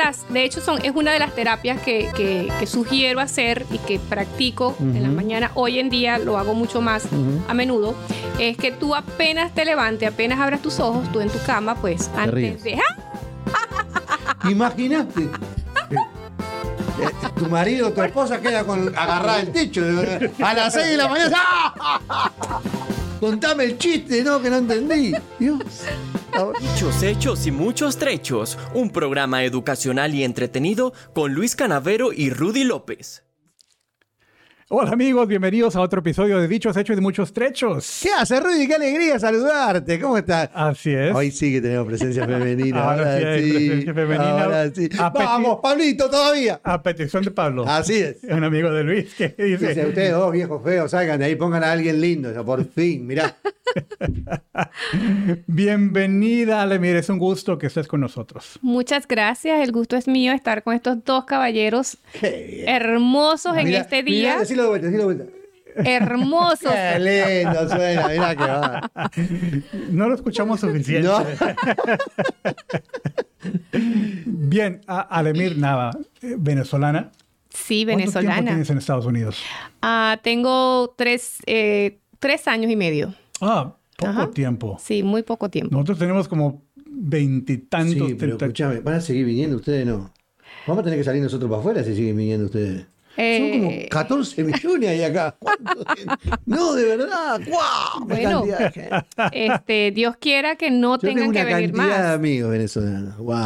estás. De hecho, son, es una de las terapias que, que- que sugiero hacer y que practico en la mañana. Hoy en día lo hago mucho más a menudo. Es que tú apenas te levantes, apenas abras tus ojos, tú en tu cama, pues antes ríes. de... ¡Ah! Imagínate. Eh, Tu marido o tu esposa queda con agarrada al techo a las 6 de la mañana. ¡Ah! Contame el chiste, no, que no entendí. Dios. Muchos hechos y muchos trechos. Un programa educacional y entretenido con Luis Canavero y Rudy López. Hola amigos, bienvenidos a otro episodio de Dichos Hechos y de Muchos Trechos. ¿Qué hace, Rudy? Qué alegría saludarte. ¿Cómo estás? Así es. Hoy sí que tenemos presencia femenina. Ahora sí presencia femenina. Ahora sí. Vamos, Pablito, todavía. A petición de Pablo. Así es. Un amigo de Luis que dice... Dice, ustedes dos viejos feos, salgan de ahí, pongan a alguien lindo. Por fin, mirá. Bienvenida, Ale. Mire, es un gusto que estés con nosotros. Muchas gracias. El gusto es mío estar con estos dos caballeros hermosos en Mirá, este día. Decilo de vuelta, decilo de vuelta. hermosos. Qué lindo suena, mirá que va. No lo escuchamos suficiente. No. Bien, a- Alemir Nava, eh, venezolana. Sí, ¿Cuánto tiempo venezolana. tienes en Estados Unidos? Ah, tengo tres, eh, tres años y medio. Ah, poco Ajá. tiempo. Sí, muy poco tiempo. Nosotros tenemos como veintitantos. Sí, pero escúchame, ¿van a seguir viniendo ustedes? No. Vamos a tener que salir nosotros para afuera si siguen viniendo ustedes. Son como Eh, 14 millones ahí acá. ¿Cuánto tiene? No, de verdad. ¡Guau! Qué Bueno. de este, Dios quiera que no Yo tengo tengan una que venir cantidad de más. amigos venezolanos. ¡Wow!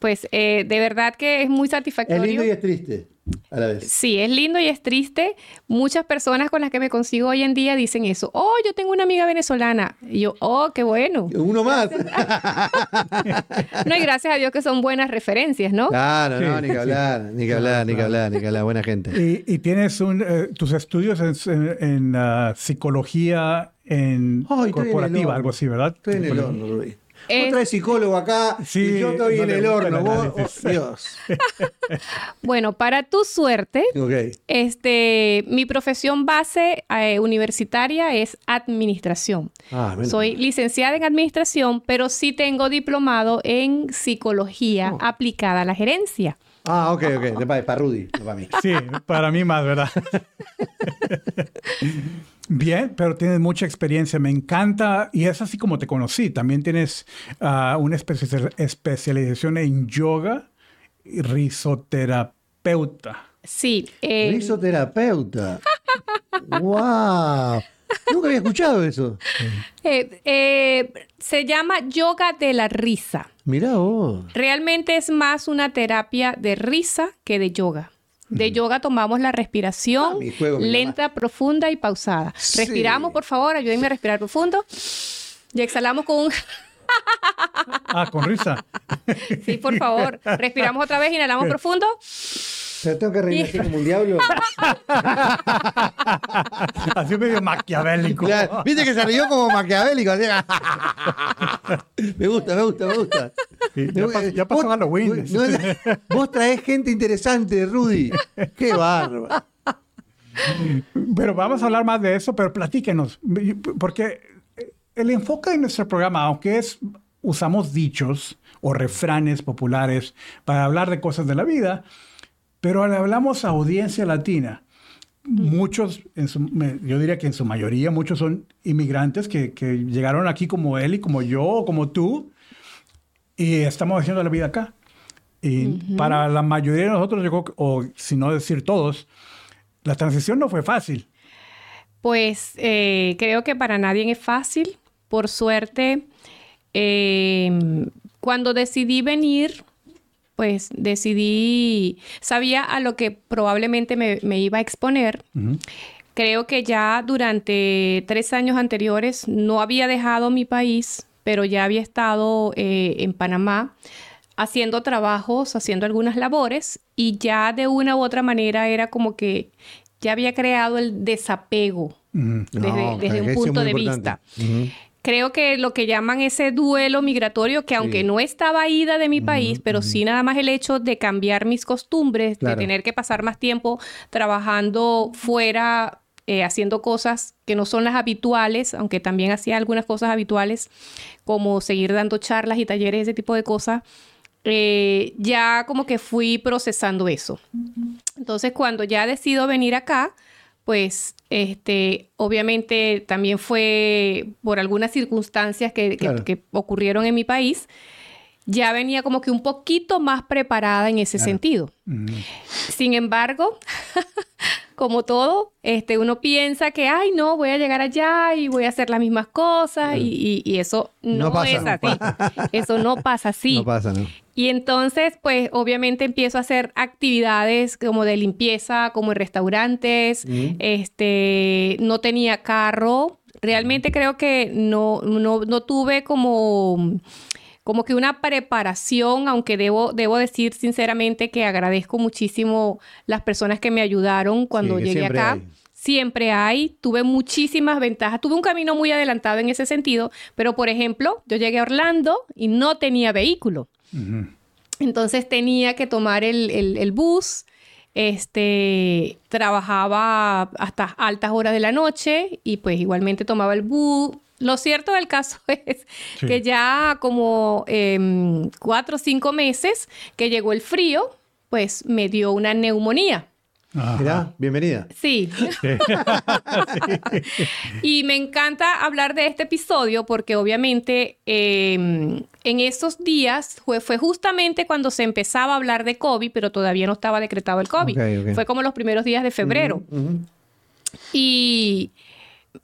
Pues eh, de verdad que es muy Es satisfactorio. lindo y es triste a la vez. Sí, es lindo y es triste. Muchas personas con las que me consigo hoy en día dicen eso. Oh, yo tengo una amiga venezolana. Y yo, oh, qué bueno. Uno más. No, y gracias a Dios que son buenas referencias, ¿no? Claro, no, ni que sí. hablar, ni que hablar, ni que hablar, ni que hablar. Buena gente. Y, y tienes un, eh, tus estudios en, en- en, ah, psicología en corporativa, algo así, ¿verdad? Estoy en el horno. Es- Vos traes psicólogo acá Sí, y yo estoy no en el horno. Vos, oh, Dios. Bueno, para tu suerte, Ok. este, mi profesión base eh, universitaria es administración. Ah, Soy licenciada en administración, pero sí tengo diplomado en psicología Oh. aplicada a la gerencia. Ah, ok, ok. Para Rudy, no para mí. Sí, para mí más, ¿verdad? Bien, pero tienes mucha experiencia, me encanta y es así como te conocí. También tienes ah, una especia- especialización en yoga y risoterapeuta. Sí, eh, Risoterapeuta. ¡Wow! Nunca había escuchado eso. eh, eh, se llama yoga de la risa. Mirá vos. Realmente es más una terapia de risa que de yoga. De yoga tomamos la respiración Ah, mi juego me lenta, profunda y pausada. Sí. Respiramos, por favor, ayúdenme a respirar profundo. Y exhalamos con un... Ah, con risa. Sí, por favor. Respiramos otra vez, inhalamos profundo. Pero tengo que reír así como un diablo. Así medio maquiavélico. Claro, Viste que se rió como maquiavélico. así. me gusta, me gusta, me gusta. Sí, ya, pas- ya pasó Vos- Halloween. no, vos traés gente interesante, Rudy. Qué bárbaro. Pero vamos a hablar más de eso, pero platíquenos, porque el enfoque de nuestro programa, aunque es usamos dichos o refranes populares para hablar de cosas de la vida, pero le hablamos a audiencia latina. Muchos, en su- yo diría que en su mayoría, muchos son inmigrantes que, que llegaron aquí como él y como yo o como tú y estamos haciendo la vida acá. Y para la mayoría de nosotros, yo o si no decir todos, la transición no fue fácil. Pues eh, creo que para nadie es fácil. Por suerte, eh, cuando decidí venir, pues decidí, sabía a lo que probablemente me, me iba a exponer. Creo que ya durante tres años anteriores no había dejado mi país, pero ya había estado eh, en Panamá haciendo trabajos, haciendo algunas labores y ya de una u otra manera era como que ya había creado el desapego desde, No, desde un punto de importante. vista. Creo que lo que llaman ese duelo migratorio, que aunque Sí. no estaba ida de mi país, pero sí nada más el hecho de cambiar mis costumbres, Claro. de tener que pasar más tiempo trabajando fuera, eh, haciendo cosas que no son las habituales, aunque también hacía algunas cosas habituales, como seguir dando charlas y talleres, ese tipo de cosas. eh, ya como que fui procesando eso. Entonces, cuando ya decido venir acá, pues este, obviamente también fue por algunas circunstancias que, que- Claro. que ocurrieron en mi país, ya venía como que un poquito más preparada en ese sentido. Sin embargo, como todo, este, uno piensa que, ay, no, voy a llegar allá y voy a hacer las mismas cosas y, y- y eso no, No pasa, es no así. Eso no pasa así. No pasa, ¿no? Y entonces, pues obviamente empiezo a hacer actividades como de limpieza, como en restaurantes. Este, no tenía carro. Realmente creo que no, no, no tuve como, como que una preparación, aunque debo, debo decir sinceramente que agradezco muchísimo las personas que me ayudaron cuando Sí, llegué siempre acá. hay. Siempre hay, tuve muchísimas ventajas, tuve un camino muy adelantado en ese sentido, pero por ejemplo, yo llegué a Orlando y no tenía vehículo. Entonces tenía que tomar el, el- el bus. Este trabajaba hasta altas horas de la noche y pues igualmente tomaba el bus. Lo cierto del caso es Sí. que ya como em, cuatro o cinco meses que llegó el frío, pues me dio una neumonía. Bienvenida. Sí. y me encanta hablar de este episodio porque obviamente eh, en esos días fue, fue justamente cuando se empezaba a hablar de COVID, pero todavía no estaba decretado el COVID. Fue como los primeros días de febrero. Y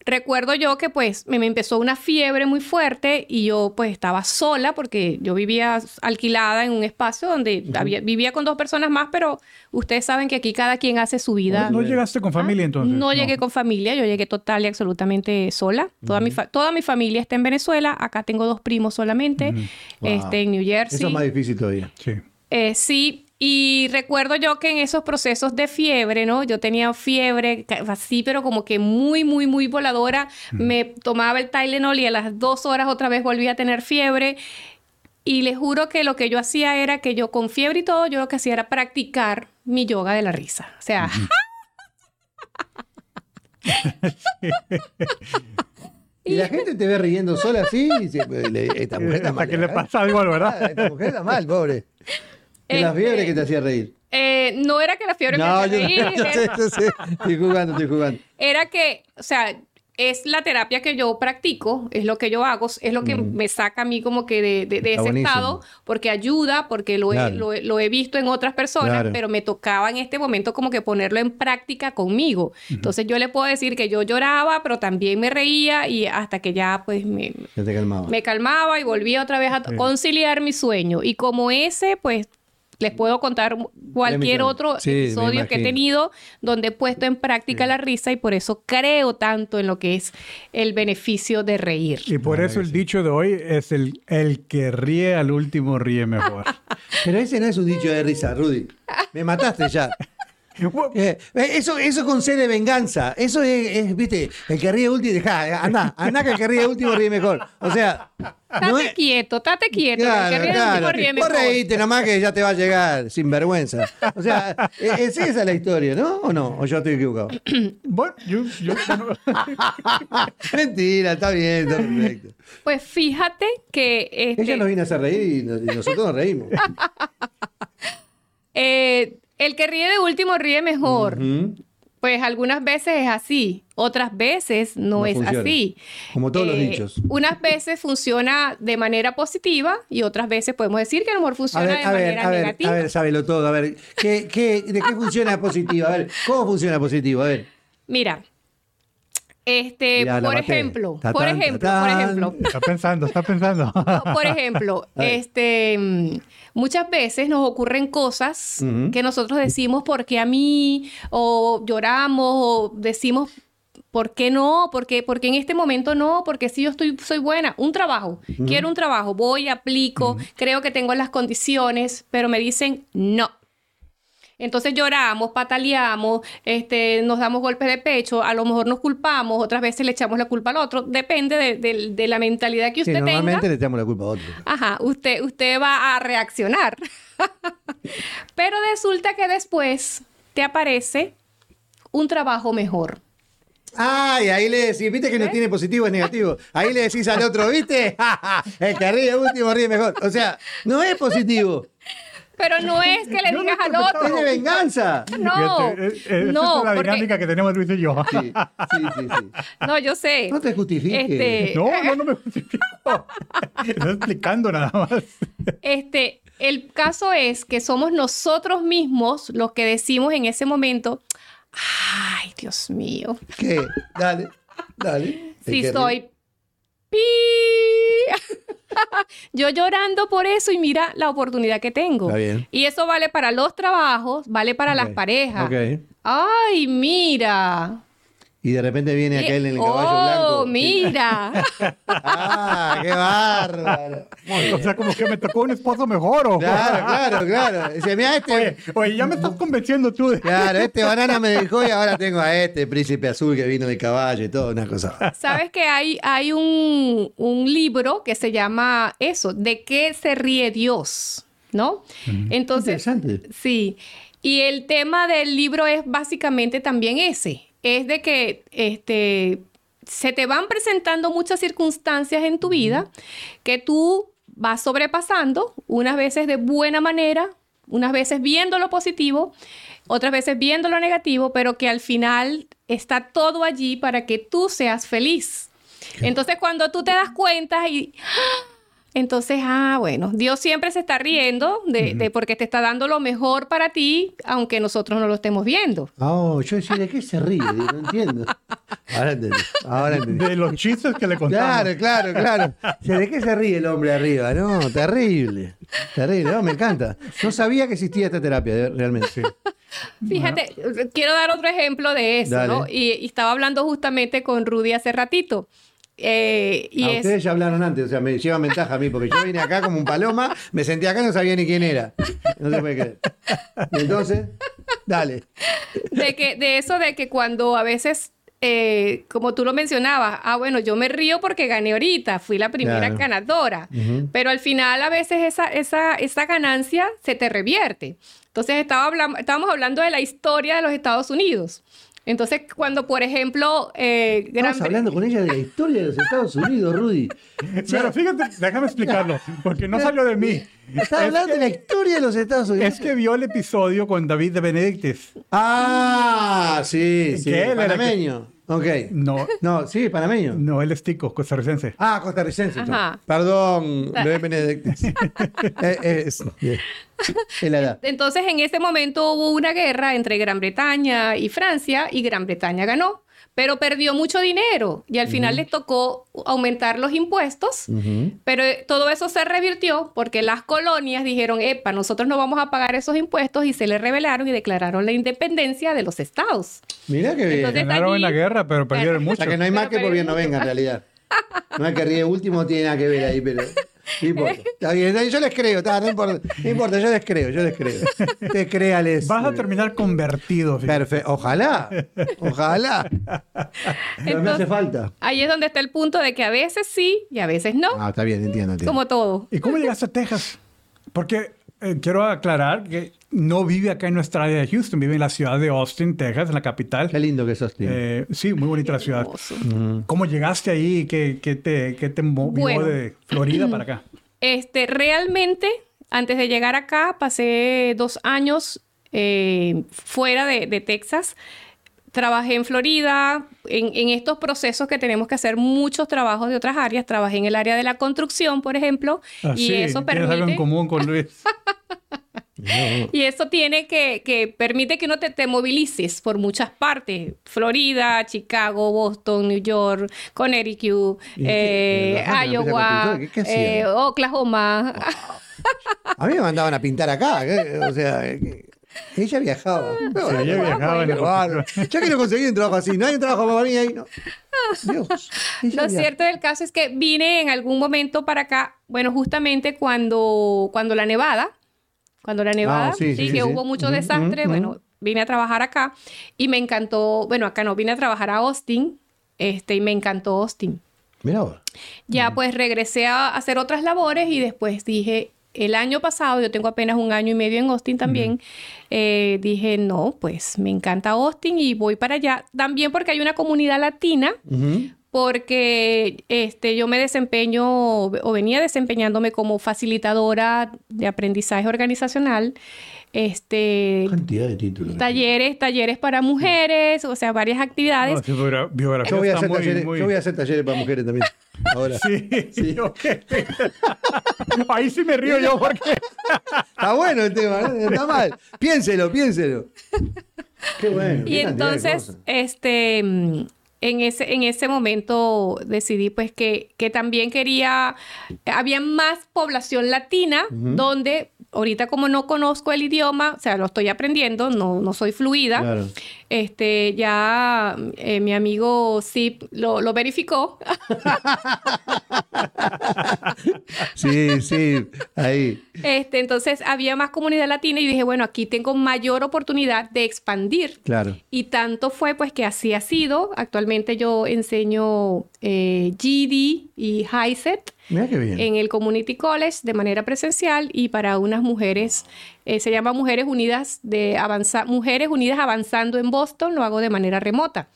recuerdo yo que pues me, me empezó una fiebre muy fuerte y yo pues estaba sola porque yo vivía alquilada en un espacio donde había- vivía con dos personas más, pero ustedes saben que aquí cada quien hace su vida. ¿No llegaste con familia entonces? No llegué con familia, yo llegué total y absolutamente sola. Toda, mi, fa- toda mi familia está en Venezuela, acá tengo dos primos solamente, Wow. este, en New Jersey. Eso es más difícil todavía. Sí. Eh, sí, y recuerdo yo que en esos procesos de fiebre, ¿no? Yo tenía fiebre así, pero como que muy, muy, muy voladora. Me tomaba el Tylenol y a las dos horas otra vez volvía a tener fiebre. Y les juro que lo que yo hacía era que yo con fiebre y todo, yo lo que hacía era practicar mi yoga de la risa. O sea, Y la gente te ve riendo sola así y dice, "Le- esta mujer está Hasta mal. que le ¿eh? pasa algo, ¿verdad? Esta mujer está mal, pobre. Es la Este- fiebre que te hacía reír. eh, no era que la fiebre me No, hacía yo, reír, yo sé, era- yo sé. Estoy jugando, estoy jugando. era que, o sea, es la terapia que yo practico, es lo que yo hago, es lo que me saca a mí como que de, de- de ese buenísimo. estado, porque ayuda, porque lo, he, Claro. lo he- lo he visto en otras personas, Claro. pero me tocaba en este momento como que ponerlo en práctica conmigo. Entonces yo le puedo decir que yo lloraba, pero también me reía y hasta que ya pues me, Ya calmaba. me calmaba y volvía otra vez a conciliar mi sueño. Y como ese, pues les puedo contar cualquier otro Sí, episodio que he tenido donde he puesto en práctica la risa y por eso creo tanto en lo que es el beneficio de reír. Y por eso el dicho de hoy es el, el que ríe al último ríe mejor. Pero ese no es un dicho de risa, Rudy. Me mataste ya. Eh, eso, eso con de venganza. Eso es, es, viste, el que ríe último, deja, anda, anda que el que ríe último ríe mejor. O sea, no Tate es. quieto, estate quieto. que el que ríe claro. último ríe Vos mejor. reíte nomás que ya te va a llegar, sin vergüenza. O sea, es, es esa la historia, ¿no? ¿O no? ¿O yo estoy equivocado? Bueno, yo, yo- bueno, Mentira, está bien, está perfecto. Pues fíjate que este, Ella nos viene a hacer reír y, nos- y nosotros nos reímos. eh, el que ríe de último ríe mejor. Pues algunas veces es así, otras veces no, No es funciona. así. Como todos los Eh, dichos. Unas veces funciona de manera positiva y otras veces podemos decir que a lo mejor funciona ver, de a ver, manera a ver, negativa. a ver, sábelo todo. A ver, ¿qué, qué, ¿de qué funciona positivo? A ver, ¿cómo funciona positivo? A ver. Mira, este, por ejemplo, Ta, por ta, ejemplo, por ejemplo, está pensando, está pensando. por ejemplo, este, mm, muchas veces nos ocurren cosas que nosotros decimos porque a mí, o lloramos, o decimos ¿Por qué no? Porque, porque en este momento no, porque si yo estoy, soy buena, un trabajo, quiero un trabajo, voy, aplico, creo que tengo las condiciones, pero me dicen no. Entonces lloramos, pataleamos, este, nos damos golpes de pecho, a lo mejor nos culpamos, otras veces le echamos la culpa al otro, depende de, de- de la mentalidad que Sí, usted normalmente tenga. le echamos la culpa a otro. Ajá, usted, usted va a reaccionar. Pero resulta que después te aparece un trabajo mejor. Ay, ahí le decís, viste que no tiene positivo es negativo. Ahí le decís al otro, ¿viste? El que ríe último ríe mejor. O sea, no es positivo. Pero no es que le digas al otro. ¡Es de venganza! No, no, es la dinámica que tenemos Luis y yo. Sí, sí, sí. no, yo sé. No te justifiques. Este, No, no, no me justifico. Estoy explicando nada más. Este, el caso es que somos nosotros mismos los que decimos en ese momento, ay, Dios mío, ¿Qué? Dale, dale. si soy pi. Yo llorando por eso y mira la oportunidad que tengo. Está bien. Y eso vale para los trabajos, vale para las parejas. Ay, mira. Y de repente viene aquel en el caballo oh, blanco. mira. ¡Ah, qué bárbaro! Muy. O sea, como que me tocó un esposo mejor. ¿o? Claro, claro, claro. Dice, mira, este. Oye, oye, ya me estás convenciendo tú. de- Claro, este banana me dejó y ahora tengo a este príncipe azul que vino del caballo y todo, una cosa. Sabes que hay, hay un, un libro que se llama eso, ¿de qué se ríe Dios? ¿No? Entonces, Interesante. sí. Y el tema del libro es básicamente también ese. Es de que este, se te van presentando muchas circunstancias en tu vida que tú vas sobrepasando, unas veces de buena manera, unas veces viendo lo positivo, otras veces viendo lo negativo, pero que al final está todo allí para que tú seas feliz. Entonces cuando tú te das cuenta y... ¡ah! Entonces, ah, bueno, Dios siempre se está riendo de, de porque te está dando lo mejor para ti, aunque nosotros no lo estemos viendo. Oh, yo decía, ¿de qué se ríe? No entiendo. Ahora entendí. Ahora entendí. De los chistes que le contamos. Claro, claro, claro. O sea, ¿De qué se ríe el hombre arriba? No, terrible. Terrible. No, me encanta. No sabía que existía esta terapia, realmente. Fíjate, quiero dar otro ejemplo de eso, Dale. ¿no? Y, y estaba hablando justamente con Rudy hace ratito. Eh, y Ah, es, ustedes ya hablaron antes, o sea, me llevan ventaja a mí, porque yo vine acá como un paloma, me senté acá y no sabía ni quién era. No se puede creer. Entonces, dale. de, que, de eso de que cuando a veces, eh, como tú lo mencionabas, ah, bueno, yo me río porque gané ahorita, fui la primera Claro. ganadora, pero al final a veces esa, esa, esa ganancia se te revierte. Entonces estaba hablam- estábamos hablando de la historia de los Estados Unidos. Entonces, cuando, por ejemplo, eh, Gran Estamos hablando con ella de la historia de los Estados Unidos, Rudy. Pero fíjate, déjame explicarlo, porque no salió de mí. Está hablando de la historia de los Estados Unidos. Es que vio el episodio con David de Benedictis. Ah, sí, sí. Que él era Panameño. Ok. No, No, sí, panameño. no, él es tico, costarricense. Ah, costarricense. Ajá. Perdón, Bebé Benedictis. Eh, es, bien. es la edad. Entonces, en ese momento hubo una guerra entre Gran Bretaña y Francia y Gran Bretaña ganó, pero perdió mucho dinero y al final les tocó aumentar los impuestos, pero eh, todo eso se revirtió porque las colonias dijeron, epa, nosotros no vamos a pagar esos impuestos y se le rebelaron y declararon la independencia de los estados. Mira qué bien. Entonces, Ganaron en la guerra, pero perdieron o mucho. sea que no hay más que por bien no venga en realidad. No es que ríe último, tiene nada que ver ahí, pero. No importa. Está bien, yo les creo, está, no, importa, no importa, yo les creo, yo les creo. Ustedes créales. Vas a terminar convertido. fíjate. Perfecto. Ojalá. Ojalá. Pero me hace falta. Ahí es donde está el punto de que a veces sí y a veces no, Ah, está bien, entiendo, entiendo. como todo. ¿Y cómo llegaste a Texas? Porque eh, quiero aclarar que no vive acá en nuestra área de Houston, vive en la ciudad de Austin, Texas, en la capital. Qué lindo que sos, tío. Eh, sí, muy bonita la ciudad. Hermoso. ¿Cómo llegaste ahí? ¿Qué, qué te, qué te movió Bueno. de Florida para acá? Este, realmente, antes de llegar acá, pasé dos años eh, fuera de, de Texas. Trabajé en Florida, en, en estos procesos que tenemos que hacer muchos trabajos de otras áreas. Trabajé en el área de la construcción, por ejemplo, Ah, y sí, eso tienes algo en permite... común con Luis. Y eso tiene que, que permite que uno te, te movilices por muchas partes. Florida, Chicago, Boston, New York, Connecticut, eh, ¿De verdad? ¿Una empresa Iowa, eh, Oklahoma. A mí me mandaban a pintar acá. O sea, ella viajaba. No, Sí, ella no, viajaba en el-. Ya quiero conseguir un trabajo así. No hay un trabajo para mí ahí. No. Dios. Lo cierto del caso es que vine en algún momento para acá, bueno, justamente cuando, cuando la nevada, cuando la nevada, Ah, sí, sí, sí, que hubo mucho desastre, bueno, vine a trabajar acá y me encantó, bueno, acá no, vine a trabajar a Austin, este, y me encantó Austin. Mirá vos. Ya pues regresé a hacer otras labores y después dije, el año pasado, yo tengo apenas un año y medio en Austin también, eh, dije, no, pues me encanta Austin y voy para allá. También porque hay una comunidad latina. Porque este, yo me desempeño o venía desempeñándome como facilitadora de aprendizaje organizacional. Este, Cantidad de títulos. talleres, talleres para mujeres, o sea, varias actividades. No, biografía Yo voy, a está hacer muy- talleres, muy- yo voy a hacer talleres para mujeres también. Ahora. Sí, Sí. ok. Ahí sí me río yo porque... Está bueno el tema, ¿no? Está mal. Piénselo, piénselo. Qué bueno. Y entonces, este, en ese, en ese momento decidí pues que, que también quería, había más población latina, donde ahorita como no conozco el idioma, o sea, lo estoy aprendiendo, no, no soy fluida. Claro. Este, ya eh, mi amigo Zip lo, lo verificó. Sí, sí, ahí. Este, entonces había más comunidad latina y dije, bueno, aquí tengo mayor oportunidad de expandir. Claro. Y tanto fue pues que así ha sido. Actualmente yo enseño eh, GD y HiSET en el Community College de manera presencial y para unas mujeres, eh, se llama Mujeres Unidas de Avanza Mujeres Unidas Avanzando en Boston, lo hago de manera remota.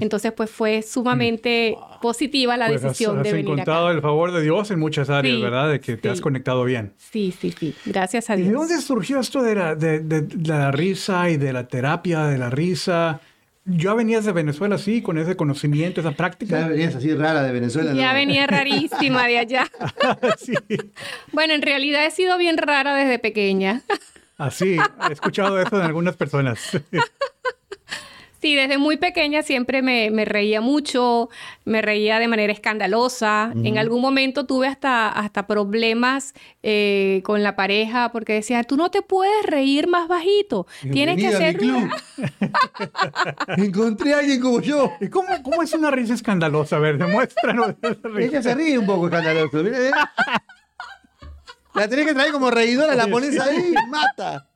Entonces pues fue sumamente positiva la Pues has- decisión has, de venir encontrado acá. el favor de Dios en muchas áreas, Sí, ¿verdad? De que te sí. has conectado bien. Sí, sí, sí. Gracias a ¿Y Dios. de dónde surgió esto de la, de, de- de la risa y de la terapia de la risa? ¿Ya venías de Venezuela así, con ese conocimiento, esa Ya práctica? venías así rara de Venezuela. Ya ¿no? venía rarísima de allá. sí, Bueno, en realidad he sido bien rara desde pequeña. así. He escuchado eso de algunas personas. Sí, desde muy pequeña siempre me, me reía mucho, me reía de manera escandalosa. En algún momento tuve hasta, hasta problemas eh, con la pareja porque decía, tú no te puedes reír más bajito, tienes que hacer... Encontré a alguien como yo. ¿Y cómo, cómo es una risa escandalosa? A ver, demuéstranos esa risa. Ella se ríe un poco mira. La tenés que traer como reidora, la pones ahí mata.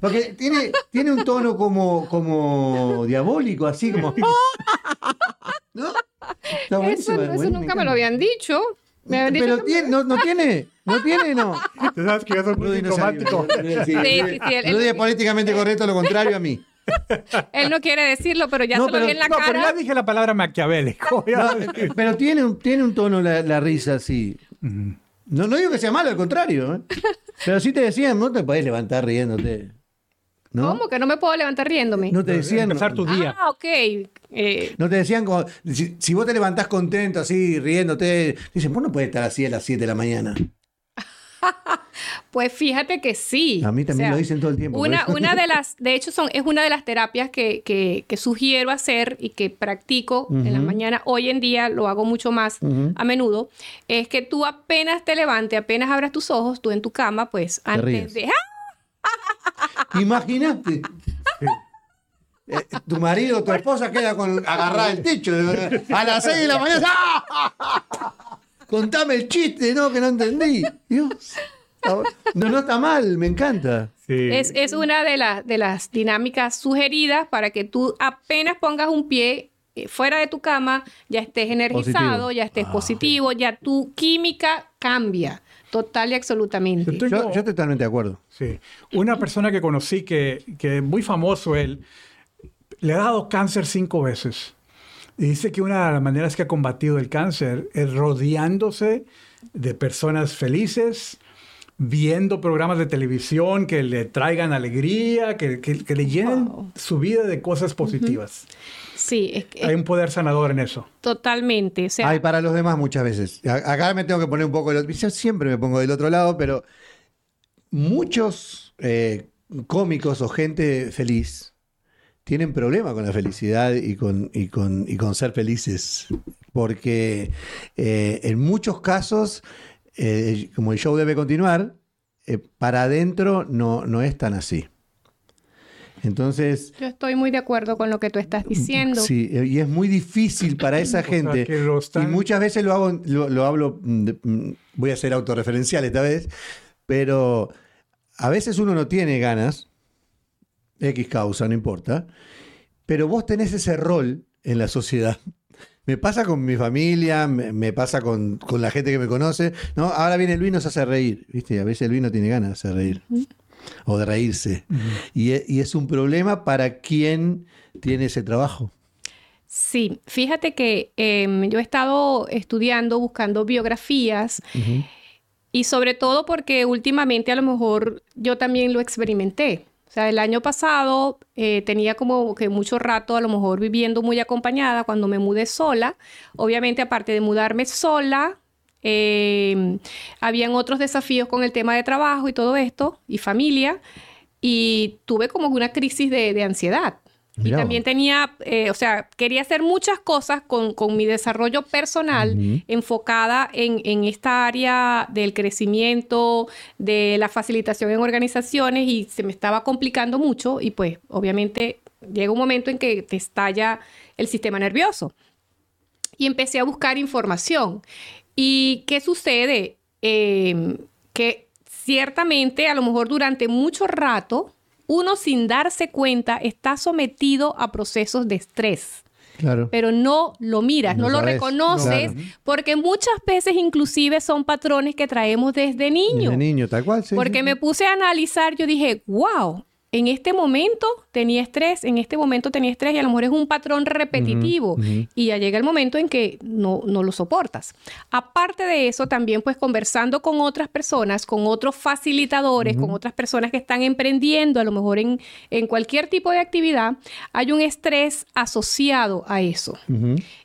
Porque tiene, tiene un tono como, como diabólico, así como. ¿No? Eso, eso bueno, nunca me encanta. lo habían dicho. Me habían dicho Pero que- tiene, no, no tiene, no tiene, no. Tú sabes que yo soy muy Rudy no diplomático. Sí, Sí, sí, sí, él- Rudy es políticamente correcto, lo contrario a mí. Él no quiere decirlo, pero ya No, se lo vi en la No, pero ya cara. dije la palabra maquiavélico. No, pero tiene un, tiene un tono la, la risa así. No, no digo que sea malo, al contrario. ¿eh? Pero sí te decían, no te podés levantar riéndote. ¿No? ¿Cómo que no me puedo levantar riéndome? No te decían. Empezar tu día. Ah, ok. Eh, No te decían como. Si, si vos te levantás contento, así, riéndote. Dicen, vos no puedes estar así a las 7 de la mañana. Pues fíjate que sí. A mí también lo dicen todo el tiempo, Una, de las, de hecho, son, es una de las terapias que, que- que sugiero hacer y que practico en la mañana. Hoy en día lo hago mucho más a menudo. Es que tú apenas te levantes, apenas abras tus ojos, tú en tu cama, pues antes ríes. de. Imagínate. Eh, tu marido, tu esposa queda con agarrada el techo. A las 6 de la mañana. ¡ah! Contame el chiste, no, que no entendí. Dios. No, no está mal, me encanta. Sí. Es, es una de, las de las dinámicas sugeridas para que tú apenas pongas un pie eh, fuera de tu cama, ya estés energizado, Positivo. ya estés positivo, ya tu química cambia total y absolutamente. Yo tengo- Yo, totalmente de acuerdo. Sí. Una persona que conocí que, que muy famoso él, le ha dado cáncer cinco veces. Dice que una de las maneras que ha combatido el cáncer es rodeándose de personas felices, viendo programas de televisión que le traigan alegría, que, que- que le llenen Wow. su vida de cosas positivas. Sí, es que- Hay un poder sanador en eso. totalmente. O sea, Hay para los demás muchas veces. Acá me tengo que poner un poco del otro. Yo siempre me pongo del otro lado, pero muchos eh, cómicos o gente feliz tienen problema con la felicidad y con, y con, y con ser felices. Porque eh, en muchos casos, eh, como el show debe continuar, eh, para adentro no, no es tan así. Entonces, yo estoy muy de acuerdo con lo que tú estás diciendo. Sí, y es muy difícil para esa O sea, gente. que lo están- Y muchas veces lo hago, lo, lo hablo, de- voy a ser autorreferencial esta vez, pero a veces uno no tiene ganas, X causa, no importa, pero vos tenés ese rol en la sociedad. Me pasa con mi familia, me, me pasa con, con la gente que me conoce, ¿no? Ahora viene Luis y nos hace reír, ¿viste? A veces Luis no tiene ganas de hacer reír o de reírse. y, y es un problema para quien tiene ese trabajo. Sí, fíjate que em, yo he estado estudiando, buscando biografías y sobre todo porque últimamente a lo mejor yo también lo experimenté. O sea, el año pasado eh, tenía como que mucho rato a lo mejor viviendo muy acompañada cuando me mudé sola. Obviamente, aparte de mudarme sola, eh, habían otros desafíos con el tema de trabajo y todo esto, y familia, y tuve como una crisis de ansiedad. Y también tenía, eh, o sea, quería hacer muchas cosas con, mi desarrollo personal enfocada en, esta área del crecimiento, de la facilitación en organizaciones y se me estaba complicando mucho y pues obviamente llega un momento en que te estalla el sistema nervioso. Y empecé a buscar información. ¿Y qué sucede? Em, que ciertamente a lo mejor durante mucho rato uno sin darse cuenta está sometido a procesos de estrés. Claro. Pero no lo miras, no, lo reconoces, porque muchas veces inclusive son patrones que traemos desde niño. Desde niño, tal cual. Sí, porque me puse a analizar, yo dije, wow, en este momento tenía estrés, en este momento tenía estrés y a lo mejor es un patrón repetitivo y ya llega el momento en que no, no lo soportas. Aparte de eso, también pues conversando con otras personas, con otros facilitadores, con otras personas que están emprendiendo a lo mejor en, en cualquier tipo de actividad, hay un estrés asociado a eso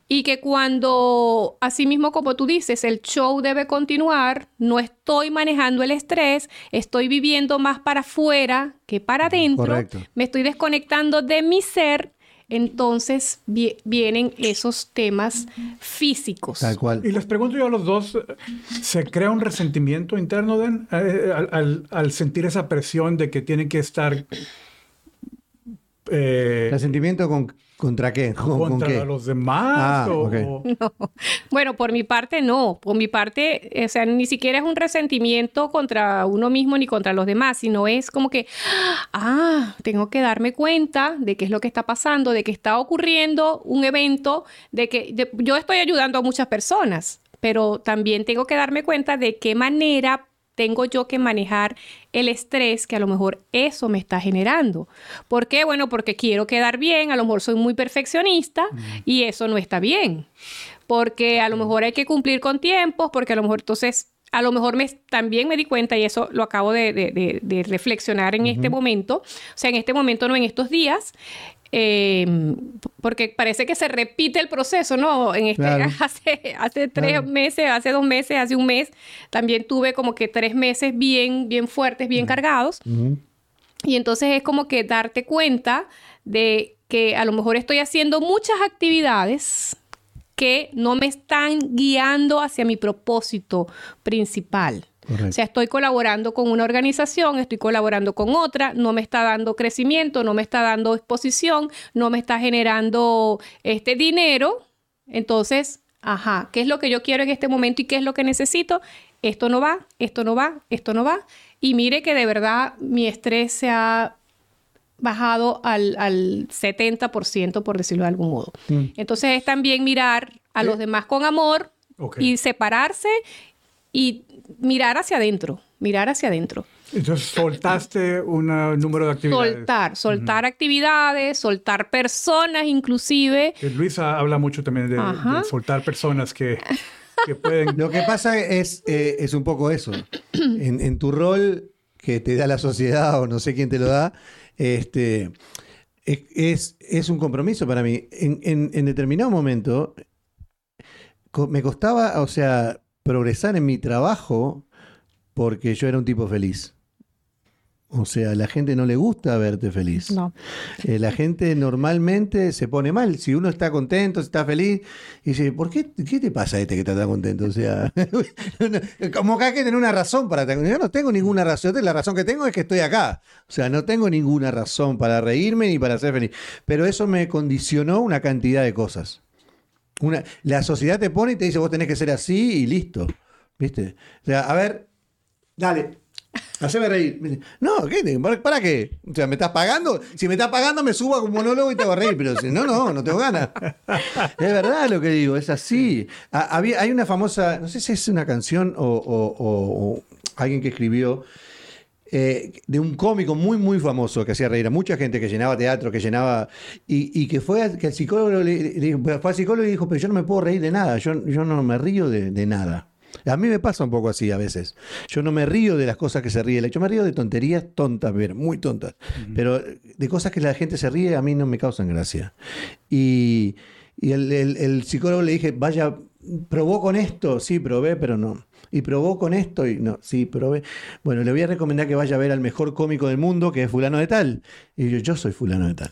y que cuando, así mismo como tú dices, el show debe continuar, no estoy manejando el estrés, estoy viviendo más para afuera que para adentro, me estoy desconectando de mi ser, entonces vienen esos temas físicos. Tal cual. Y les pregunto yo a los dos, ¿se crea un resentimiento interno eh, al, sentir esa presión de que tienen que estar... Eh, resentimiento con ¿Contra qué? ¿Contra los demás? Ah, bueno, por mi parte no. Por mi parte, o sea, ni siquiera es un resentimiento contra uno mismo ni contra los demás, sino es como que, ah, tengo que darme cuenta de qué es lo que está pasando, de que está ocurriendo un evento, de que yo estoy ayudando a muchas personas, pero también tengo que darme cuenta de qué manera tengo yo que manejar el estrés que a lo mejor eso me está generando. ¿Por qué? Bueno, porque quiero quedar bien, a lo mejor soy muy perfeccionista y eso no está bien. Porque a lo mejor hay que cumplir con tiempos, porque a lo mejor entonces, a lo mejor me, también me di cuenta y eso lo acabo de, reflexionar en este momento, o sea, en este momento no en estos días, Em, porque parece que se repite el proceso, ¿no? En este, hace, hace tres meses, hace dos meses, hace un mes, también tuve como que tres meses bien, bien fuertes, bien cargados. Y entonces es como que darte cuenta de que a lo mejor estoy haciendo muchas actividades que no me están guiando hacia mi propósito principal. O sea, estoy colaborando con una organización, estoy colaborando con otra, no me está dando crecimiento, no me está dando exposición, no me está generando este dinero. Entonces, ajá, ¿qué es lo que yo quiero en este momento y qué es lo que necesito? Esto no va, esto no va, esto no va. Y mire que de verdad mi estrés se ha bajado al, 70%, por decirlo de algún modo. Mm. Entonces es también mirar a los demás con amor y separarse y mirar hacia adentro, mirar hacia adentro. Entonces soltaste un número de actividades. Soltar, soltar actividades, soltar personas inclusive. Luisa habla mucho también de, soltar personas que, pueden... Lo que pasa es, eh, es un poco eso. En, tu rol que te da la sociedad o no sé quién te lo da, este, es, es un compromiso para mí. En, en determinado momento me costaba, o sea, progresar en mi trabajo porque yo era un tipo feliz. O sea, a la gente no le gusta verte feliz. No. Eh, la gente normalmente se pone mal. Si uno está contento, está feliz, y dice, ¿por qué, qué te pasa a este que está tan contento? O sea, como que hay que tener una razón para... Yo no tengo ninguna razón. La razón que tengo es que estoy acá. O sea, no tengo ninguna razón para reírme ni para ser feliz. Pero eso me condicionó una cantidad de cosas. Una, la sociedad te pone y te dice, vos tenés que ser así y listo. ¿Viste? O sea, a ver, dale, haceme reír. No, ¿qué? ¿Para qué? O sea, ¿me estás pagando? Si me estás pagando, me subo a un monólogo y te hago a reír. Pero no, no, no tengo ganas. Es verdad lo que digo, es así. Había, hay una famosa, no sé si es una canción o, alguien que escribió. Eh, de un cómico muy, muy famoso que hacía reír a mucha gente, que llenaba teatro, que llenaba. Y, y que fue que el psicólogo le, le dijo- fue al psicólogo y dijo: Pero yo no me puedo reír de nada, yo, yo no me río de, de nada. A mí me pasa un poco así a veces. Yo no me río de las cosas que se ríe. Yo me río de tonterías tontas, muy tontas. Pero de cosas que la gente se ríe a mí no me causan gracia. Y, y el, el- el psicólogo le dije, vaya, probó con esto. Sí, probé, pero no. Y probó con esto y no, sí, probé. Bueno, le voy a recomendar que vaya a ver al mejor cómico del mundo, que es fulano de tal. Y yo, yo soy fulano de tal.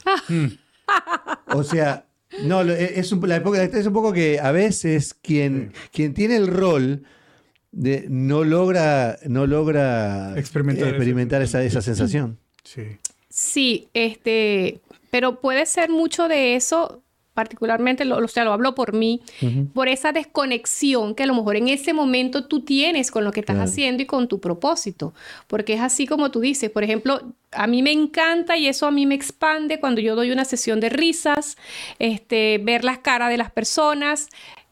O sea, no, lo- e, es un, la época es un poco que a veces quien, quien tiene el rol de, no logra, no logra Experimentar experimentar esa, esa sensación. Sí. Sí, este, pero puede ser mucho de eso, particularmente, lo, o sea, lo hablo por mí, por esa desconexión que a lo mejor en ese momento tú tienes con lo que estás Claro. haciendo y con tu propósito. Porque es así como tú dices, por ejemplo, a mí me encanta y eso a mí me expande cuando yo doy una sesión de risas, este, ver las caras de las personas.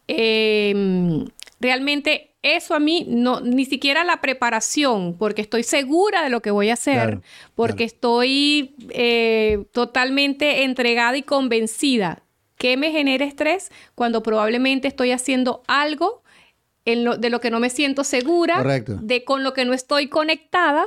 eh, realmente eso a mí no, ni siquiera la preparación, porque estoy segura de lo que voy a hacer, Claro, porque estoy eh, totalmente entregada y convencida. ¿Qué me genera estrés? Cuando probablemente estoy haciendo algo en lo- de lo que no me siento segura, Correcto. de con lo que no estoy conectada.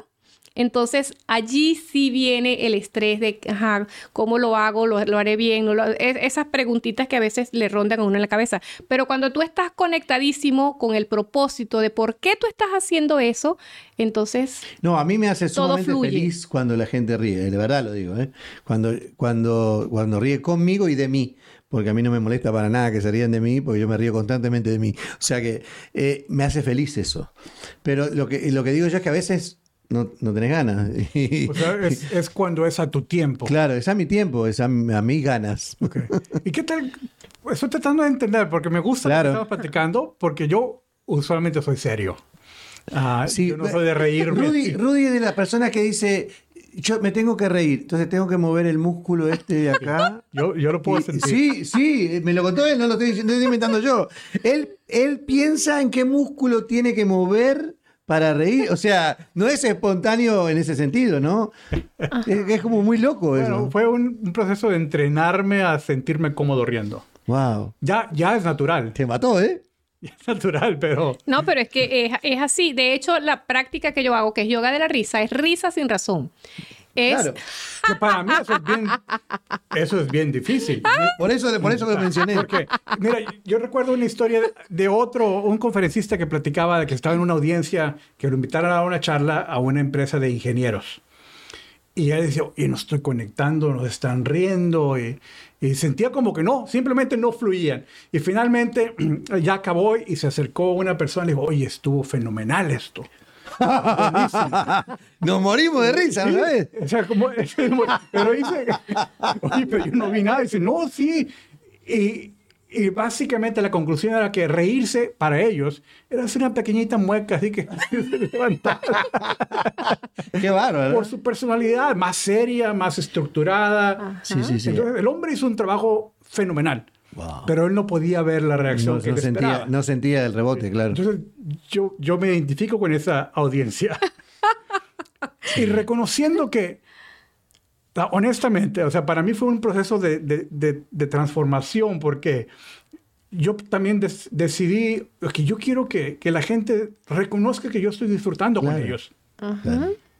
Entonces allí sí viene el estrés de, ajá, ¿cómo lo hago? ¿Lo, lo haré bien? ¿No lo- es- esas preguntitas que a veces le rondan a uno en la cabeza. Pero cuando tú estás conectadísimo con el propósito de por qué tú estás haciendo eso, entonces No, a mí me hace sumamente fluye. feliz cuando la gente ríe, de verdad lo digo, ¿eh? cuando, cuando, cuando ríe conmigo y de mí, porque a mí no me molesta para nada que se rían de mí, porque yo me río constantemente de mí. O sea que eh, me hace feliz eso. Pero lo que, lo que digo yo es que a veces no, no tenés ganas. Y- O sea, es, es cuando es a tu tiempo. claro, es a mi tiempo, es a, a mis ganas. ¿Y qué tal? Estoy tratando de entender, porque me gusta Claro. lo que estamos platicando, porque yo usualmente soy serio. Ah, Sí, yo no soy de reírme. Rudy, Rudy es de las personas que dice, yo me tengo que reír, entonces tengo que mover el músculo este de acá. Yo, yo lo puedo Y- sentir. Sí, sí, me lo contó él, no lo estoy, diciendo, no estoy inventando yo. Él, él piensa en qué músculo tiene que mover para reír. O sea, no es espontáneo en ese sentido, ¿no? Es, es como muy loco Bueno, eso. fue un, un proceso de entrenarme a sentirme cómodo riendo. Wow. Ya, ya es natural. Te mató, ¿eh? Es natural, pero No, pero es que es, es así. De hecho, la práctica que yo hago, que es yoga de la risa, es risa sin razón. Es, Claro. que para mí eso es bien, eso es bien difícil. Por eso, por eso lo mencioné. Porque, mira, yo recuerdo una historia de, otro, un conferencista que platicaba de que estaba en una audiencia que lo invitaron a dar una charla a una empresa de ingenieros. Y él decía, y no estoy conectando, nos están riendo. Y, y sentía como que no, simplemente no fluían. Y finalmente ya acabó y se acercó una persona y dijo, oye, estuvo fenomenal esto. Nos morimos de risa, ¿no sabes? O sea, como, pero dice, oye, pero yo no vi nada. Dice, no, sí. Y, y básicamente la conclusión era que reírse para ellos era hacer una pequeñita mueca, así que se levantaban Qué bárbaro. por su personalidad más seria, más estructurada. Sí, sí, sí. Entonces, el hombre hizo un trabajo fenomenal, Wow. pero él no podía ver la reacción No, que no él sentía, esperaba. no sentía el rebote, claro. Entonces, yo, yo me identifico con esa audiencia. y reconociendo que, honestamente, o sea, para mí fue un proceso de, de- de- de transformación porque yo también des- decidí que yo quiero que, que la gente reconozca que yo estoy disfrutando con ellos.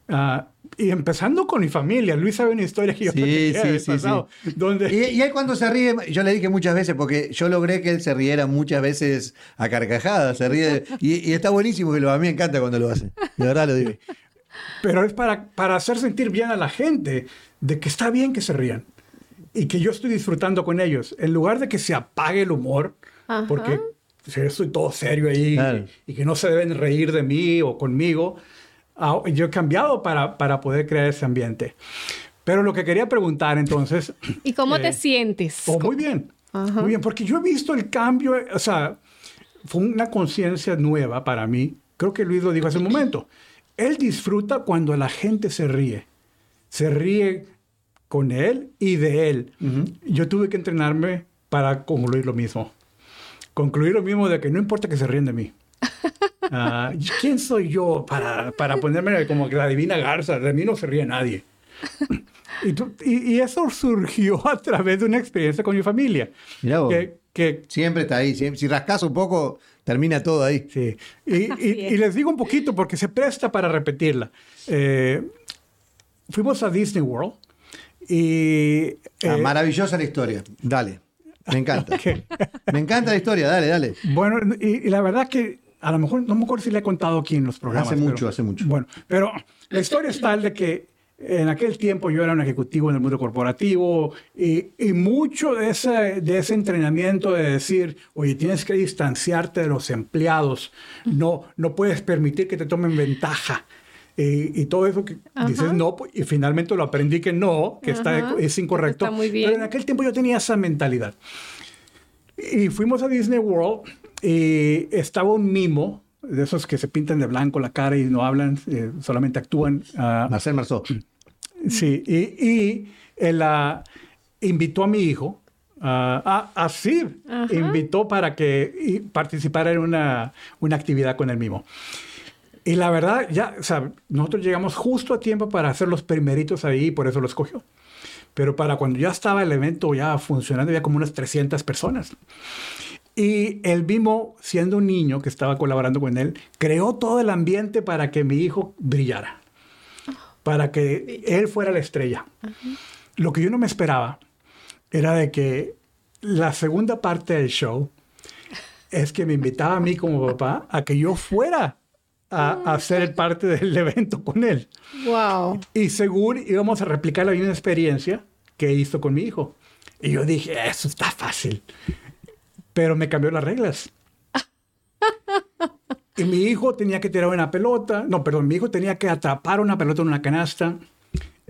Ah, y empezando con mi familia. Luis sabe una historia que yo Sí, sí, sí, pasado, donde... Y, y él cuando se ríe, yo le dije muchas veces, porque yo logré que él se riera muchas veces a carcajadas, se ríe, y está buenísimo que lo, a mí me encanta cuando lo hace, de verdad lo digo. Pero es para, para hacer sentir bien a la gente de que está bien que se rían y que yo estoy disfrutando con ellos. En lugar de que se apague el humor, Ajá. porque si yo estoy todo serio ahí Claro. y, y que no se deben reír de mí o conmigo, ah, yo he cambiado para, para poder crear ese ambiente. Pero lo que quería preguntar entonces... ¿Y cómo eh, te sientes? Oh, muy bien. Ajá. Muy bien, porque yo he visto el cambio, o sea, fue una conciencia nueva para mí. Creo que Luis lo dijo hace un momento. Él disfruta cuando la gente se ríe. Se ríe con él y de él. Yo tuve que entrenarme para concluir lo mismo. Concluir lo mismo de que no importa que se ríen de mí. Ah, ¿Quién soy yo para, para ponerme como que la divina garza? De mí no se ríe nadie. Y, tú- y- y eso surgió a través de una experiencia con mi familia. Mirá vos. Que, que Siempre está ahí. siempre- si rascas un poco, termina todo ahí. Sí, y, y- y les digo un poquito porque se presta para repetirla. Eh, fuimos a Disney World y... Ah, eh, maravillosa la historia. Dale. Me encanta. ¿qué? Me encanta la historia. Dale, dale. Bueno, y, y la verdad que a lo mejor, no me acuerdo si le he contado aquí en los programas. Hace mucho, pero- hace mucho. Bueno, pero la historia es tal de que en aquel tiempo yo era un ejecutivo en el mundo corporativo y, y mucho de ese, de ese entrenamiento de decir, oye, tienes que distanciarte de los empleados, no, no puedes permitir que te tomen ventaja. Y, y todo eso que dices no, pues, y finalmente lo aprendí que no, que está, Ajá. es incorrecto. Está muy bien. Pero en aquel tiempo yo tenía esa mentalidad. Y fuimos a Disney World y estaba un mimo, de esos que se pintan de blanco la cara y no hablan, eh, solamente actúan. ah, Marcel Marceau. sí, y, y él ah, invitó a mi hijo, ah, a, a Sid, invitó para que participara en una, una actividad con el mimo. Y la verdad, ya, o sea, nosotros llegamos justo a tiempo para hacer los primeritos ahí, y por eso lo escogió. Pero para cuando ya estaba el evento ya funcionando, había como unas 300 personas. Y el Mimo, siendo un niño que estaba colaborando con él, creó todo el ambiente para que mi hijo brillara, para que él fuera la estrella. Lo que yo no me esperaba era de que la segunda parte del show es que me invitaba a mí como papá a que yo fuera a, a ser parte del evento con él. Wow. Y según íbamos a replicar la misma experiencia que hizo con mi hijo. Y yo dije, eso está fácil. Pero me cambió las reglas. Y mi hijo tenía que tirar una pelota. No, perdón, mi hijo tenía que atrapar una pelota en una canasta.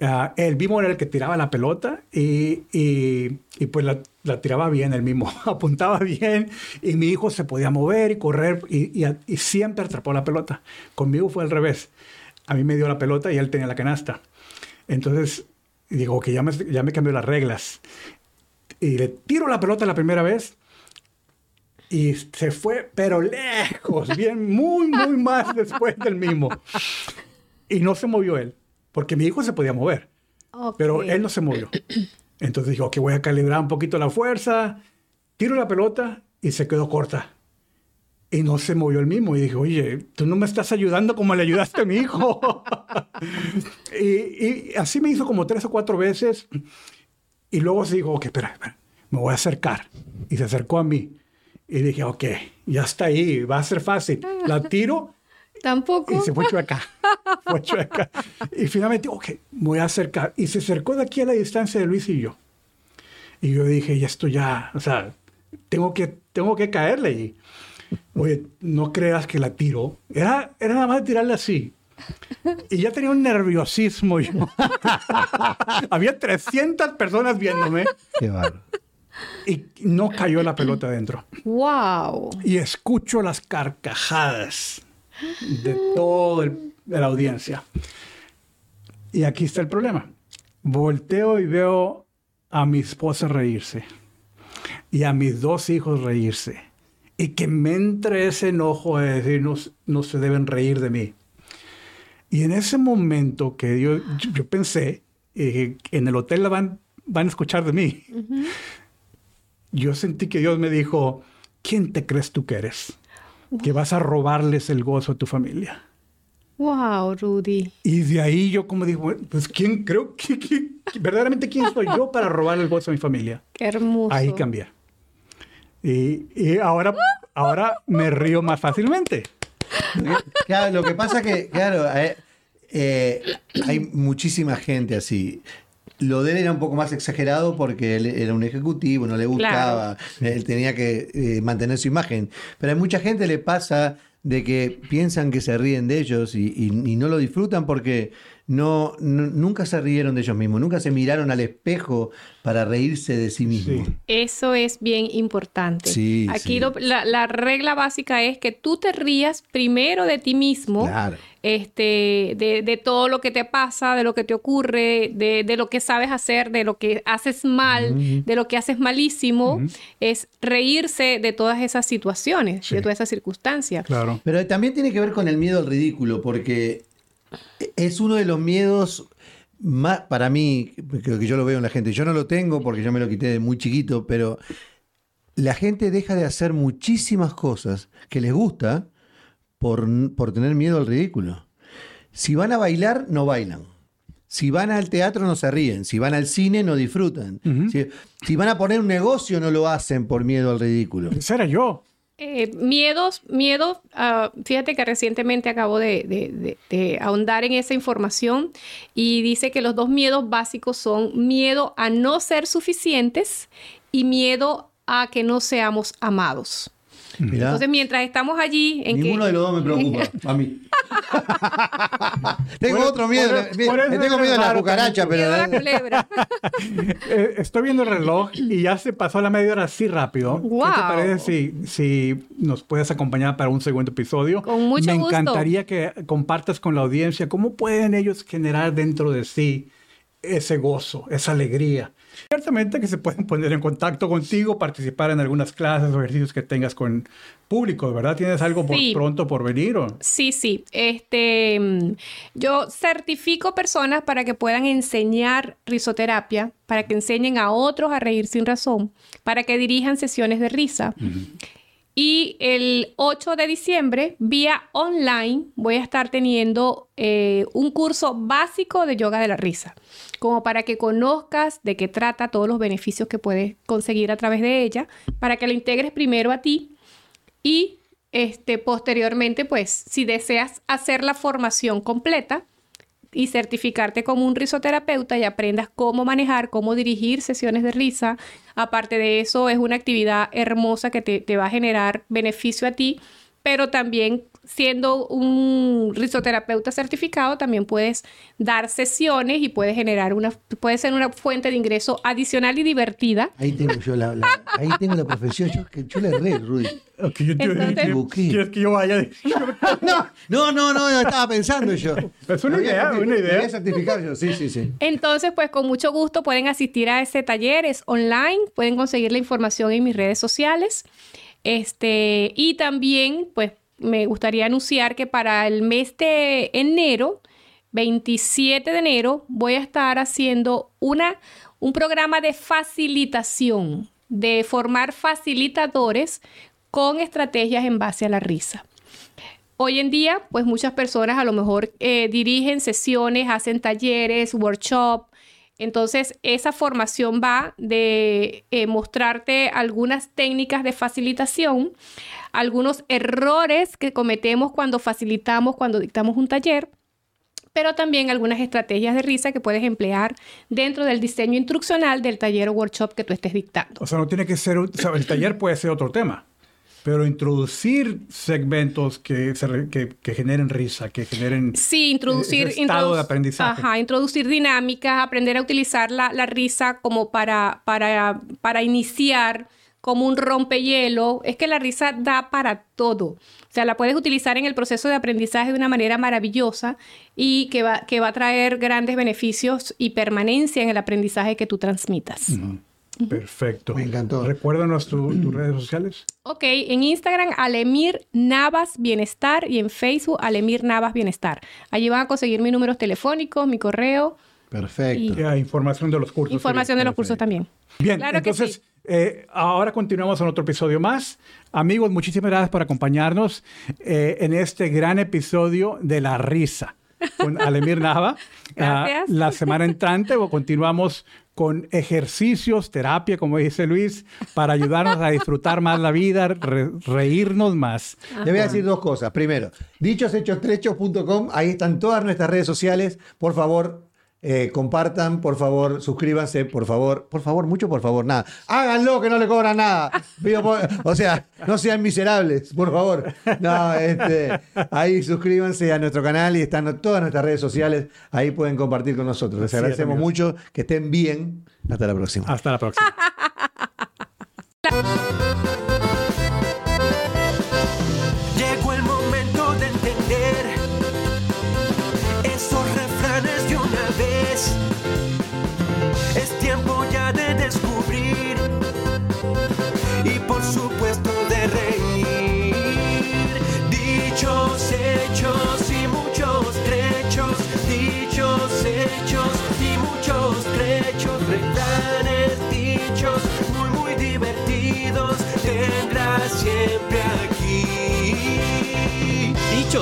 Ah, el mismo era el que tiraba la pelota y, y- y pues la, la tiraba bien, el mismo apuntaba bien y mi hijo se podía mover y correr y, y a- y siempre atrapó la pelota. Conmigo fue al revés. A mí me dio la pelota y él tenía la canasta. Entonces digo que ya me, ya me cambió las reglas. Y le tiro la pelota la primera vez y se fue, pero lejos, bien, muy, muy más después del mismo. Y no se movió él, porque mi hijo se podía mover, pero él no se movió. Entonces dijo, que voy a calibrar un poquito la fuerza, tiro la pelota y se quedó corta. Y no se movió el mismo. Y dije, oye, tú no me estás ayudando como le ayudaste a mi hijo. y, así me hizo como tres o cuatro veces. Y luego se dijo, ok, espera, me voy a acercar. Y se acercó a mí. Y dije, ok, ya está ahí, va a ser fácil. La tiro Tampoco. y se fue chueca. fue chueca. Y finalmente, ok, voy a acercar. Y se acercó de aquí a la distancia de Luis y yo. Y yo dije, ya esto ya, o sea, tengo que, tengo que caerle. Y, oye, no creas que la tiro. Era, era nada más tirarle así. Y ya tenía un nerviosismo yo. Había 300 personas viéndome Qué bárbaro. y no cayó la pelota dentro. Wow. Y escucho las carcajadas de toda la audiencia. Y aquí está el problema. Volteo y veo a mi esposa reírse y a mis dos hijos reírse. Y que me entre ese enojo de decir, no, no se deben reír de mí. Y en ese momento que yo, yo, yo pensé, eh, en el hotel la van, van a escuchar de mí. Yo sentí que Dios me dijo, ¿quién te crees tú que eres? Que vas a robarles el gozo a tu familia. Wow, Rudy. Y de ahí yo como digo, bueno, pues ¿quién creo que, que- que- verdaderamente quién soy yo para robar el gozo a mi familia? Qué hermoso. Ahí cambié. Y, y ahora, ahora me río más fácilmente. Claro, lo que pasa que, claro, eh, eh, hay muchísima gente así. Lo de él era un poco más exagerado porque él era un ejecutivo, no le gustaba, él tenía que eh, mantener su imagen. Pero a mucha gente le pasa de que piensan que se ríen de ellos y, y- y no lo disfrutan porque no, no- nunca se rieron de ellos mismos, nunca se miraron al espejo para reírse de sí mismos. Sí. Eso es bien importante. Sí, Aquí sí. lo- la, la regla básica es que tú te rías primero de ti mismo, Claro. este, de, de todo lo que te pasa, de lo que te ocurre, de, de lo que sabes hacer, de lo que haces mal, de lo que haces malísimo, es reírse de todas esas situaciones, Sí. de todas esas circunstancias. Claro. Pero también tiene que ver con el miedo al ridículo, porque es uno de los miedos más, para mí, creo que yo lo veo en la gente, yo no lo tengo porque yo me lo quité de muy chiquito, pero la gente deja de hacer muchísimas cosas que les gusta por, por tener miedo al ridículo. Si van a bailar, no bailan. Si van al teatro, no se ríen. Si van al cine, no disfrutan. si, si van a poner un negocio, no lo hacen por miedo al ridículo. Ese era yo. Eh, miedos, miedos, ah, fíjate que recientemente acabo de- de ahondar en esa información y dice que los dos miedos básicos son miedo a no ser suficientes y miedo a que no seamos amados. Mirá. Entonces, mientras estamos allí en Ninguno que... de los dos me preocupa, a mí. tengo Por- otro miedo. por- por tengo miedo a la cucaracha, Miedo a la pero. culebra. Eh, estoy viendo el reloj y ya se pasó la media hora así rápido. ¿Qué te Wow. parece si, si nos puedes acompañar para un segundo episodio? Con mucho Me gusto. encantaría que compartas con la audiencia cómo pueden ellos generar dentro de sí ese gozo, esa alegría. Ciertamente que se pueden poner en contacto contigo, participar en algunas clases o ejercicios que tengas con público, ¿verdad? ¿Tienes algo por Sí. pronto por venir? O? Sí, sí. Este, mm, yo certifico personas para que puedan enseñar risoterapia, para que enseñen a otros a reír sin razón, para que dirijan sesiones de risa. Y el 8 de diciembre, vía online, voy a estar teniendo eh, un curso básico de yoga de la risa, como para que conozcas de qué trata, todos los beneficios que puedes conseguir a través de ella, para que la integres primero a ti y este, posteriormente, pues, si deseas hacer la formación completa y certificarte como un risoterapeuta y aprendas cómo manejar, cómo dirigir sesiones de risa, aparte de eso, es una actividad hermosa que te, te va a generar beneficio a ti, pero también siendo un risoterapeuta certificado, también puedes dar sesiones y puedes generar una, puede ser una fuente de ingreso adicional y divertida. Ahí tengo yo la, la- ahí tengo la profesión. Yo, yo le erré, Rudy. Ok, yo te- Entonces- Me equivoqué. ¿Quieres que yo vaya? No, no, no, no, no, estaba pensando yo. Es una idea, una idea. certificar yo, sí, sí, sí. Entonces, pues con mucho gusto pueden asistir a ese taller, es online, pueden conseguir la información en mis redes sociales. Este, y también, pues, me gustaría anunciar que para el mes de enero, 27 de enero, voy a estar haciendo una, un programa de facilitación, de formar facilitadores con estrategias en base a la risa. Hoy en día, pues muchas personas a lo mejor eh, dirigen sesiones, hacen talleres, workshop. Entonces, esa formación va de eh, mostrarte algunas técnicas de facilitación, algunos errores que cometemos cuando facilitamos, cuando dictamos un taller, pero también algunas estrategias de risa que puedes emplear dentro del diseño instruccional del taller o workshop que tú estés dictando. O sea, no tiene que ser, el taller puede ser otro tema, pero introducir segmentos que, se re- que, que generen risa, que generen... Sí, introducir, Ese estado de aprendizaje. Ajá, introducir dinámicas, aprender a utilizar la, la risa como para, para, para iniciar como un rompehielo. Es que la risa da para todo. O sea, la puedes utilizar en el proceso de aprendizaje de una manera maravillosa y que va, que va a traer grandes beneficios y permanencia en el aprendizaje que tú transmitas. Perfecto. Me encantó. Recuérdanos tu- tus redes sociales. Ok, en Instagram, Alemir Navas Bienestar y en Facebook, Alemir Navas Bienestar. Allí van a conseguir mis números telefónicos, mi correo, Perfecto. Ya, información de los cursos. información de los cursos también. Bien, Claro que entonces, sí. eh, ahora continuamos en otro episodio más. Amigos, muchísimas gracias por acompañarnos eh, en este gran episodio de La Risa con Alemir Nava. Gracias. la semana entrante o continuamos con ejercicios, terapia, como dice Luis, para ayudarnos a disfrutar más la vida, re- reírnos más. Le voy a decir dos cosas. Primero, dichoshechos.com, ahí están todas nuestras redes sociales. Por favor, Eh, compartan, por favor, suscríbanse, por favor, por favor, mucho por favor, nada. Háganlo que no le cobran nada. O sea, no sean miserables, por favor. No, este, ahí suscríbanse a nuestro canal y están todas nuestras redes sociales. Ahí pueden compartir con nosotros. Les agradecemos mucho, que estén bien. Hasta la próxima. Hasta la próxima.